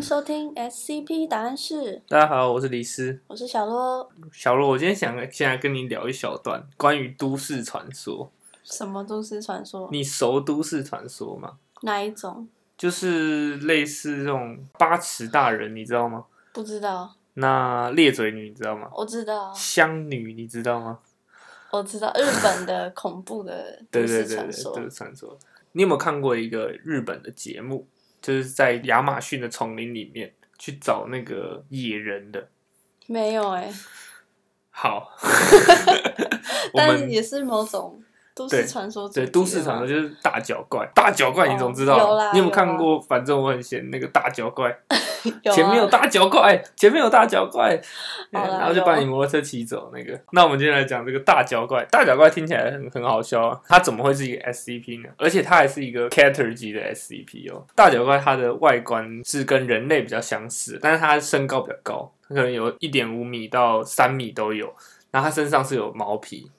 迎收听 SCP 答案室，大家好，我是李斯我是小罗。小罗。我今天想先来跟你聊一小段关于都市传说。什么都市传说？你熟都市传说吗？哪一种？就是类似这种八尺大人，你知道吗？不知道。那裂嘴女你知道吗？我知道。香女你知道吗？我知道日本的恐怖的 都市传说。对传说。你有没有看过一个日本的节目？就是在亚马逊的丛林里面去找那个野人的，没有哎。好，但也是某种都市传说。对，都市传说就是大脚怪，大脚怪你总知道。有啦。你有没有看过？反正我很闲那个大脚怪。前 面有大脚怪，前面有大脚怪，然后就把你摩托车骑走那个。那我们今天来讲这个大脚怪。大脚怪听起来很很好笑啊，它怎么会是一个 SCP 呢？而且它还是一个 Cater 级的 SCP 哦。大脚怪它的外观是跟人类比较相似，但是它身高比较高，它可能有一点五米到三米都有。然后它身上是有毛皮，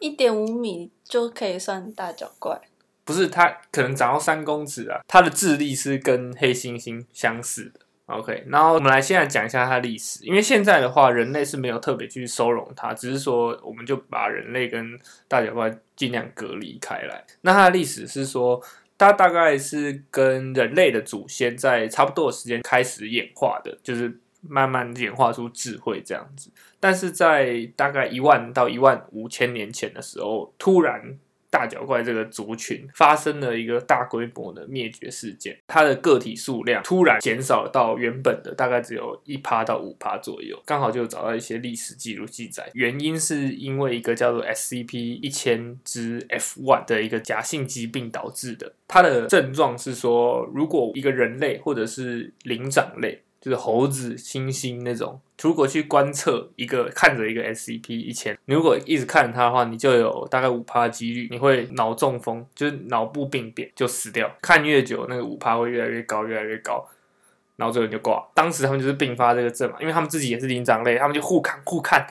一点五米就可以算大脚怪？不是，它可能长到三公尺啊。它的智力是跟黑猩猩相似的。OK，然后我们来现在讲一下它历史，因为现在的话，人类是没有特别去收容它，只是说我们就把人类跟大脚怪尽量隔离开来。那它的历史是说，它大概是跟人类的祖先在差不多的时间开始演化的，就是慢慢演化出智慧这样子。但是在大概一万到一万五千年前的时候，突然。大脚怪这个族群发生了一个大规模的灭绝事件，它的个体数量突然减少到原本的大概只有一趴到五趴左右，刚好就找到一些历史记录记载，原因是因为一个叫做 SCP 一千之 F one 的一个假性疾病导致的。它的症状是说，如果一个人类或者是灵长类。就是猴子、猩猩那种，如果去观测一个看着一个 SCP 一千，你如果一直看着它的话，你就有大概五趴几率你会脑中风，就是脑部病变就死掉。看越久，那个五趴会越来越高，越来越高，然后最后就挂。当时他们就是并发这个症嘛，因为他们自己也是灵长类，他们就互看互看，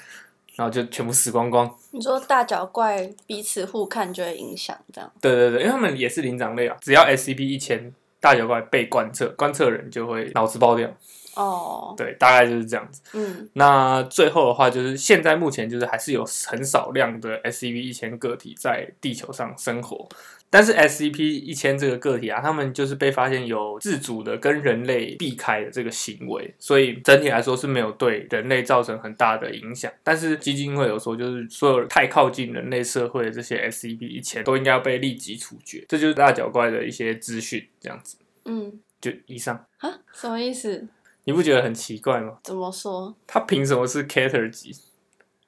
然后就全部死光光。你说大脚怪彼此互看就会影响这样？对对对，因为他们也是灵长类啊，只要 SCP 一千。大脚怪被观测，观测人就会脑子爆掉。哦，对，大概就是这样子。嗯，那最后的话，就是现在目前就是还是有很少量的 SCP 一千个体在地球上生活。但是 SCP 一千这个个体啊，他们就是被发现有自主的跟人类避开的这个行为，所以整体来说是没有对人类造成很大的影响。但是基金会有说，就是所有太靠近人类社会的这些 SCP 一千都应该要被立即处决。这就是大脚怪的一些资讯，这样子。嗯，就以上啊？什么意思？你不觉得很奇怪吗？怎么说？他凭什么是 Cater 级？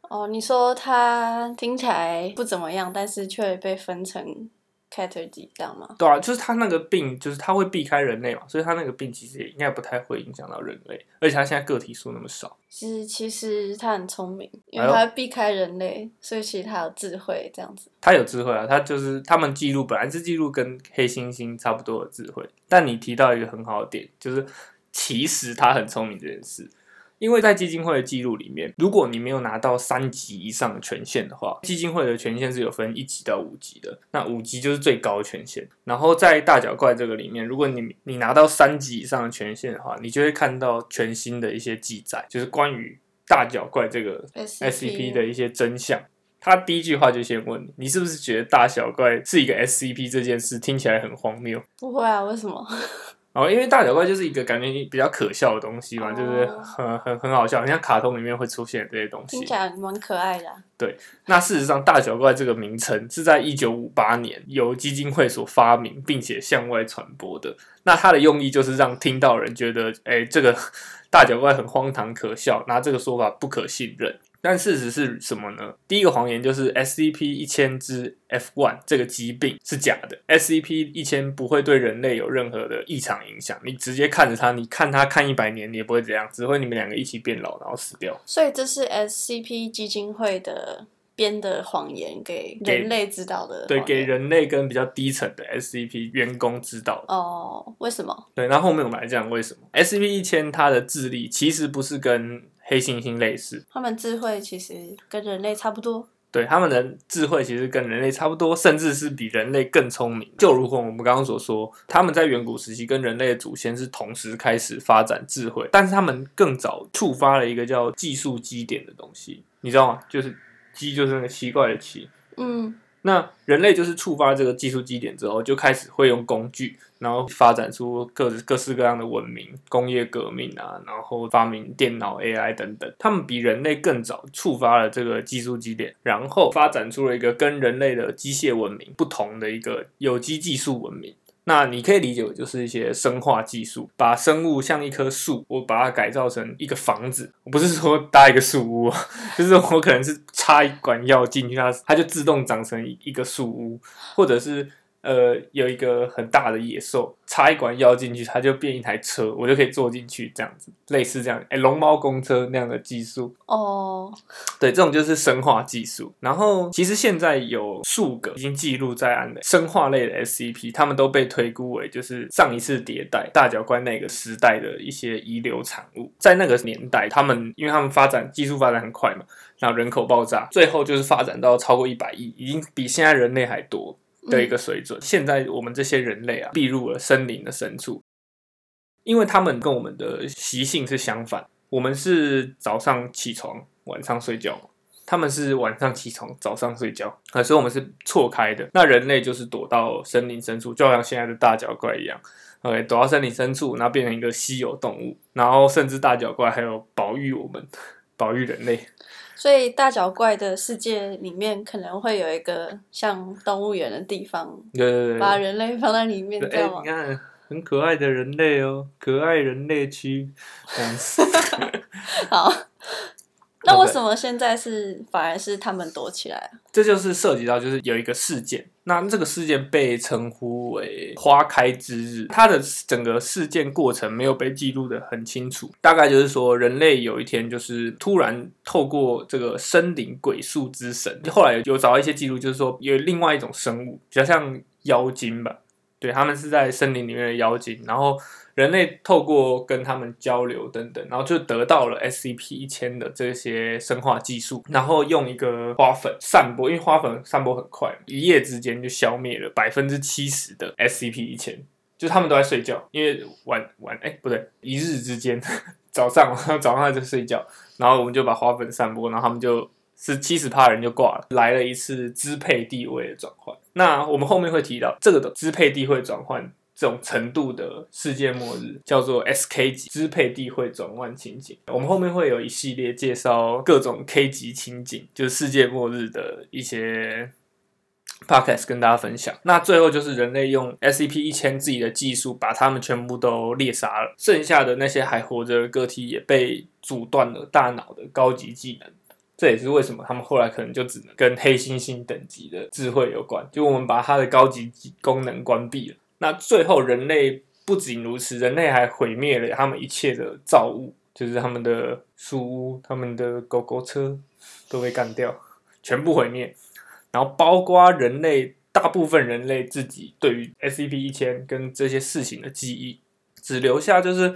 哦，你说他听起来不怎么样，但是却被分成。cater 几这样吗？对啊，就是他那个病，就是他会避开人类嘛，所以他那个病其实也应该不太会影响到人类，而且他现在个体数那么少。其实其实他很聪明，因为他避开人类，所以其实他有智慧这样子。他有智慧啊，他就是他们记录本来是记录跟黑猩猩差不多的智慧，但你提到一个很好的点，就是其实他很聪明这件事。因为在基金会的记录里面，如果你没有拿到三级以上的权限的话，基金会的权限是有分一级到五级的。那五级就是最高权限。然后在大脚怪这个里面，如果你你拿到三级以上的权限的话，你就会看到全新的一些记载，就是关于大脚怪这个 SCP 的一些真相。他第一句话就先问你，你是不是觉得大小怪是一个 SCP 这件事听起来很荒谬？不会啊，为什么？哦，因为大脚怪就是一个感觉比较可笑的东西嘛，就是很很很好笑，像卡通里面会出现这些东西，听起来蛮可爱的。对，那事实上大脚怪这个名称是在一九五八年由基金会所发明，并且向外传播的。那它的用意就是让听到人觉得，哎，这个 大脚怪很荒唐可笑，拿这个说法不可信任。但事实是什么呢？第一个谎言就是 SCP 一千之 F one 这个疾病是假的，SCP 一千不会对人类有任何的异常影响。你直接看着它，你看它看一百年，你也不会怎样，只会你们两个一起变老，然后死掉。所以这是 SCP 基金会的编的谎言，给人类知道的。对，给人类跟比较低层的 SCP 员工知道。哦，为什么？对，那后面我们来讲为什么 SCP 一千它的智力其实不是跟黑猩猩类似，他们智慧其实跟人类差不多。对，他们的智慧其实跟人类差不多，甚至是比人类更聪明。就如同我们刚刚所说，他们在远古时期跟人类的祖先是同时开始发展智慧，但是他们更早触发了一个叫技术基点的东西，你知道吗？就是“基”就是那个奇怪的“奇”。嗯那人类就是触发这个技术基点之后，就开始会用工具，然后发展出各各式各样的文明，工业革命啊，然后发明电脑、AI 等等。他们比人类更早触发了这个技术基点，然后发展出了一个跟人类的机械文明不同的一个有机技术文明。那你可以理解为就是一些生化技术，把生物像一棵树，我把它改造成一个房子。我不是说搭一个树屋，就是我可能是插一管药进去，它它就自动长成一个树屋，或者是呃有一个很大的野兽，插一管药进去，它就变一台车，我就可以坐进去，这样子，类似这样，哎，龙猫公车那样的技术。哦，对，这种就是生化技术。然后其实现在有数个已经记录在案的生化类的 SCP，他们都被推估为就是上一次迭代大脚怪那个时代的一些遗留产物。在那个年代，他们因为他们发展技术发展很快嘛，然后人口爆炸，最后就是发展到超过一百亿，已经比现在人类还多的一个水准。现在我们这些人类啊，避入了森林的深处，因为他们跟我们的习性是相反。我们是早上起床，晚上睡觉。他们是晚上起床，早上睡觉，啊，所以我们是错开的。那人类就是躲到森林深处，就好像现在的大脚怪一样，OK，躲到森林深处，然后变成一个稀有动物，然后甚至大脚怪还有保育我们，保育人类。所以大脚怪的世界里面可能会有一个像动物园的地方，对把人类放在里面，对你？看，很可爱的人类哦，可爱人类区。好，那为什么现在是反而是他们躲起来啊？这就是涉及到，就是有一个事件，那这个事件被称呼为“花开之日”，它的整个事件过程没有被记录的很清楚，大概就是说，人类有一天就是突然透过这个森林鬼术之神，后来有找到一些记录，就是说有另外一种生物，比较像妖精吧，对，他们是在森林里面的妖精，然后人类透过跟他们交流等等，然后就得到了 SCP 一千的这些生化技术，然后用一个花粉散播，因为花粉散播很快，一夜之间就消灭了百分之七十的 SCP 一千，就他们都在睡觉，因为晚晚哎不对，一日之间早上 早上在睡觉，然后我们就把花粉散播，然后他们就是七十趴人就挂了，来了一次支配地位的转换。那我们后面会提到这个的支配地会转换这种程度的世界末日，叫做 SK 级支配地会转换情景。我们后面会有一系列介绍各种 K 级情景，就是世界末日的一些 podcast 跟大家分享。那最后就是人类用 SCP 一千自己的技术把他们全部都猎杀了，剩下的那些还活着的个体也被阻断了大脑的高级技能。这也是为什么他们后来可能就只能跟黑猩猩等级的智慧有关，就我们把它的高级功能关闭了。那最后人类不仅如此，人类还毁灭了他们一切的造物，就是他们的树屋、他们的狗狗车都被干掉，全部毁灭。然后包括人类大部分人类自己对于 SCP 一千跟这些事情的记忆，只留下就是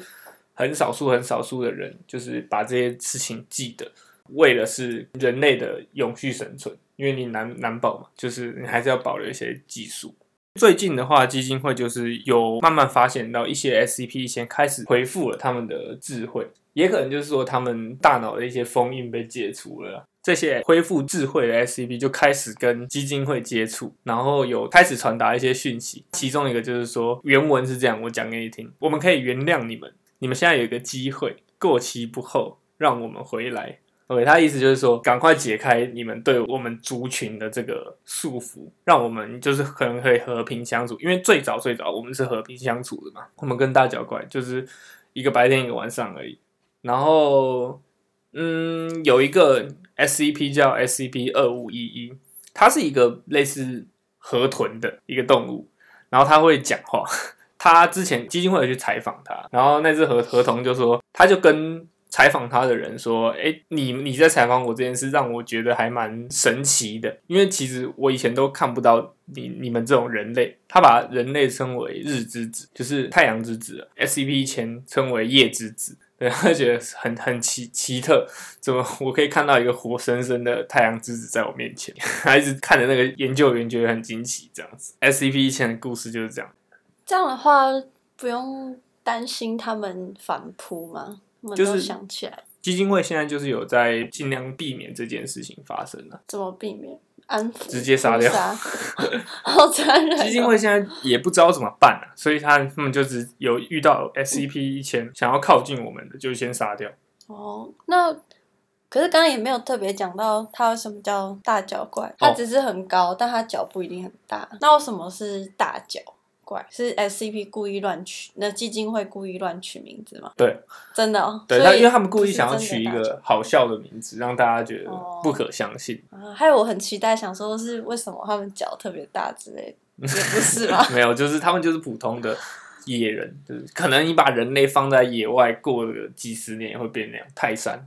很少数很少数的人，就是把这些事情记得。为了是人类的永续生存，因为你难难保嘛，就是你还是要保留一些技术。最近的话，基金会就是有慢慢发现到一些 SCP 先开始恢复了他们的智慧，也可能就是说他们大脑的一些封印被解除了。这些恢复智慧的 SCP 就开始跟基金会接触，然后有开始传达一些讯息。其中一个就是说，原文是这样，我讲给你听：我们可以原谅你们，你们现在有一个机会，过期不候，让我们回来。OK，他意思就是说，赶快解开你们对我们族群的这个束缚，让我们就是可能可以和平相处。因为最早最早我们是和平相处的嘛，我们跟大脚怪就是一个白天一个晚上而已。然后，嗯，有一个 SCP 叫 SCP 二五一一，它是一个类似河豚的一个动物，然后它会讲话。他之前基金会有去采访他，然后那只河河童就说，他就跟采访他的人说：“哎，你你在采访我这件事，让我觉得还蛮神奇的，因为其实我以前都看不到你你们这种人类。他把人类称为日之子，就是太阳之子；SCP 一千称为夜之子。对，他觉得很很奇奇特，怎么我可以看到一个活生生的太阳之子在我面前？他一直看着那个研究员，觉得很惊奇，这样子。S C P 以前的故事就是这样。这样的话，不用担心他们反扑吗？就是想起来基金会现在就是有在尽量避免这件事情发生了。怎么避免安抚，直接杀掉 好残忍哦。基金会现在也不知道怎么办啊，所以他他们就只有遇到 S C P 以前想要靠近我们的，就先杀掉。哦，那可是刚刚也没有特别讲到它为什么叫大脚怪，它哦只是很高，但它脚不一定很大。那为什么是大脚怪？是 SCP 故意乱取，那基金会故意乱取名字吗？对，真的哦。对，他因为他们故意想要取一个好笑的名字，让大家觉得哦不可相信。啊，还有我很期待，想说是为什么他们脚特别大之类的，也不是吧？没有，就是他们就是普通的野人，就是可能你把人类放在野外过个几十年也会变那样。泰山。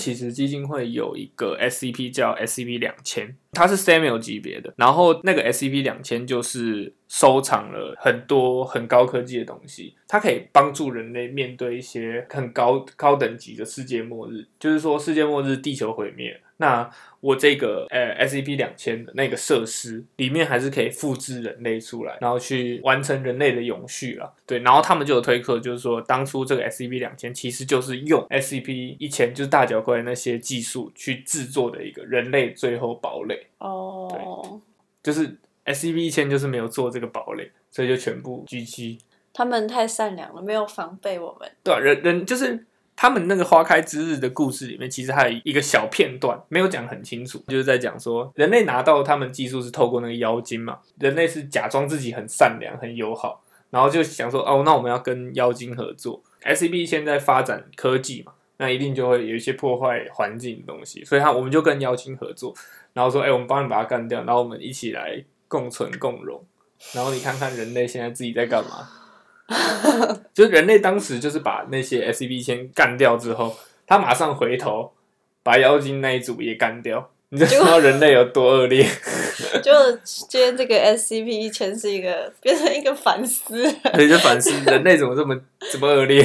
其实基金会有一个 SCP 叫 SCP 两千，它是 Samuel 级别的，然后那个 SCP 两千就是收藏了很多很高科技的东西，它可以帮助人类面对一些很高高等级的世界末日，就是说世界末日，地球毁灭，那我这个呃 SCP 两千的那个设施里面还是可以复制人类出来，然后去完成人类的永续了。对，然后他们就有推测，就是说当初这个 SCP 两千其实就是用 SCP 一千就是大脚怪那些技术去制作的一个人类最后堡垒，哦，就是 SCP 一千就是没有做这个堡垒，所以就全部狙击。他们太善良了，没有防备我们。对、啊，人人就是他们那个花开之日的故事里面，其实还有一个小片段没有讲很清楚，就是在讲说人类拿到他们技术是透过那个妖精嘛，人类是假装自己很善良、很友好，然后就想说哦，那我们要跟妖精合作。SCP 现在发展科技嘛，那一定就会有一些破坏环境的东西，所以他我们就跟妖精合作，然后说，哎、我们帮你把它干掉，然后我们一起来共存共荣。然后你看看人类现在自己在干嘛？就是人类当时就是把那些 SCP 先干掉之后，他马上回头把妖精那一组也干掉，你就知道人类有多恶劣。就今天这个 SCP 一千是一个变成一个反思所以就反思人类怎么这么这么恶劣。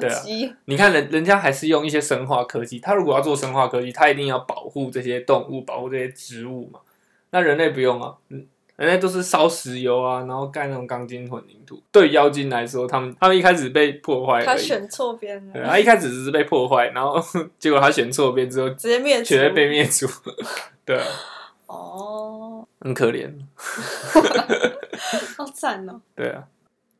对啊，你看人人家还是用一些生化科技，他如果要做生化科技，他一定要保护这些动物，保护这些植物嘛。那人类不用啊，嗯人家都是烧石油啊，然后盖那种钢筋混凝土。对妖精来说，他们他们一开始被破坏他选错边对，了，他一开始只是被破坏，然后 结果他选错边之后，直接灭除全。被灭族。对啊，哦，很可怜。好惨哦！对啊，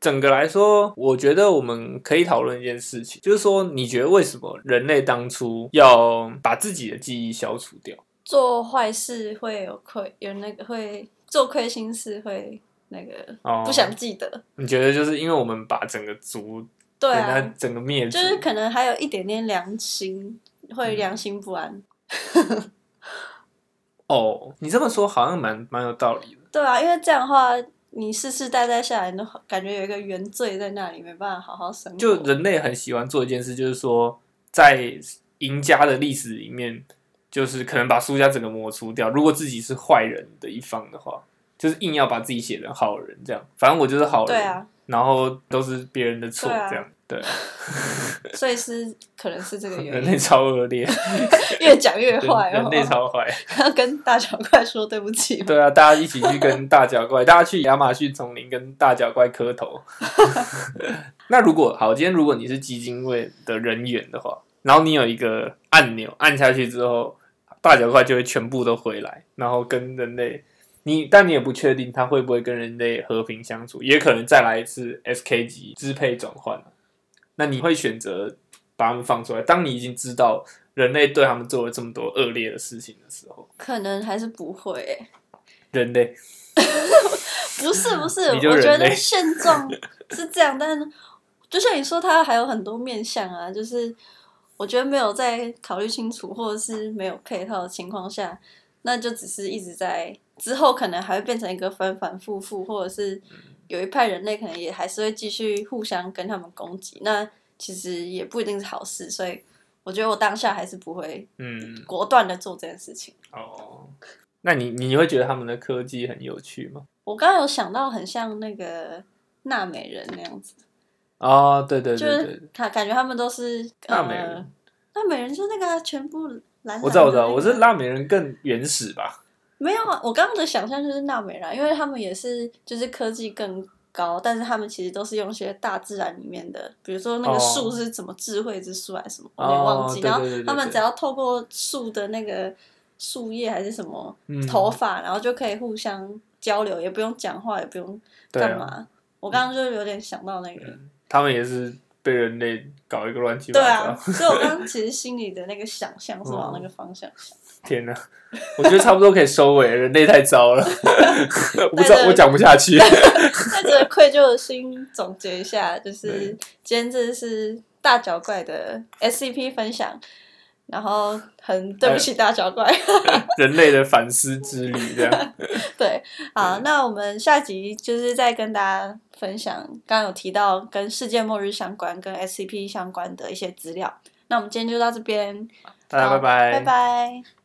整个来说，我觉得我们可以讨论一件事情，就是说，你觉得为什么人类当初要把自己的记忆消除掉？做坏事会有愧，有那个会做亏心事会那个哦，不想记得。你觉得就是因为我们把整个族对给它啊，整个灭族，就是可能还有一点点良心，嗯会良心不安。哦，你这么说好像蛮蛮有道理的。对啊，因为这样的话，你世世代代下来，都感觉有一个原罪在那里，没办法好好生活。就人类很喜欢做一件事，就是说在赢家的历史里面，就是可能把输家整个抹除掉。如果自己是坏人的一方的话，就是硬要把自己写成好人，这样。反正我就是好人，然后都是别人的错，啊这样。对，所以是可能是这个原因人类，超恶劣，越讲越坏哦。人类超坏。要跟大脚怪说对不起。对啊，大家一起去跟大脚怪，大家去亚马逊丛林跟大脚怪磕头。那如果好，今天如果你是基金会的人员的话，然后你有一个按钮，按下去之后，大脚怪就会全部都回来，然后跟人类。你但你也不确定它会不会跟人类和平相处，也可能再来一次 SK 级支配转换那你会选择把他们放出来？当你已经知道人类对他们做了这么多恶劣的事情的时候，可能还是不会、欸，人类 不是不是，我觉得现状是这样，但就像你说，它还有很多面向啊，就是我觉得没有在考虑清楚，或者是没有配套的情况下，那就只是一直在之后可能还会变成一个反反复复，或者是有一派人类可能也还是会继续互相跟他们攻击，那其实也不一定是好事，所以我觉得我当下还是不会嗯。果断的做这件事情。哦，那你你会觉得他们的科技很有趣吗？我刚刚有想到很像那个纳美人那样子，哦，对对就是对。对，感感觉他们都是纳美人。呃，纳美人就那个啊全部蓝蓝的我知道我知道，我是辣美人更原始吧？没有啊，我刚刚的想象就是纳美人，因为他们也是就是科技更高，但是他们其实都是用一些大自然里面的，比如说那个哦树是什么智慧之树还是什么，我有点忘记。然后哦对对对。对对他们只要透过树的那个树叶还是什么嗯头发，然后就可以互相交流，也不用讲话，也不用对啊，干嘛。我刚刚就有点想到那个，他们也是被人类搞一个乱七八糟。啊，所以我刚刚其实心里的那个想象是往那个方向想。天哪，我觉得差不多可以收尾了，人类太糟了，我不知道对对我讲不下去。带着愧疚的心总结一下，就是今天这是大脚怪的 SCP 分享，然后很 对不起大脚怪，人类的反思之旅，这样。对，好，那我们下集就是再跟大家分享，刚刚有提到跟世界末日相关、跟 SCP 相关的一些资料。那我们今天就到这边，大家拜拜，拜拜。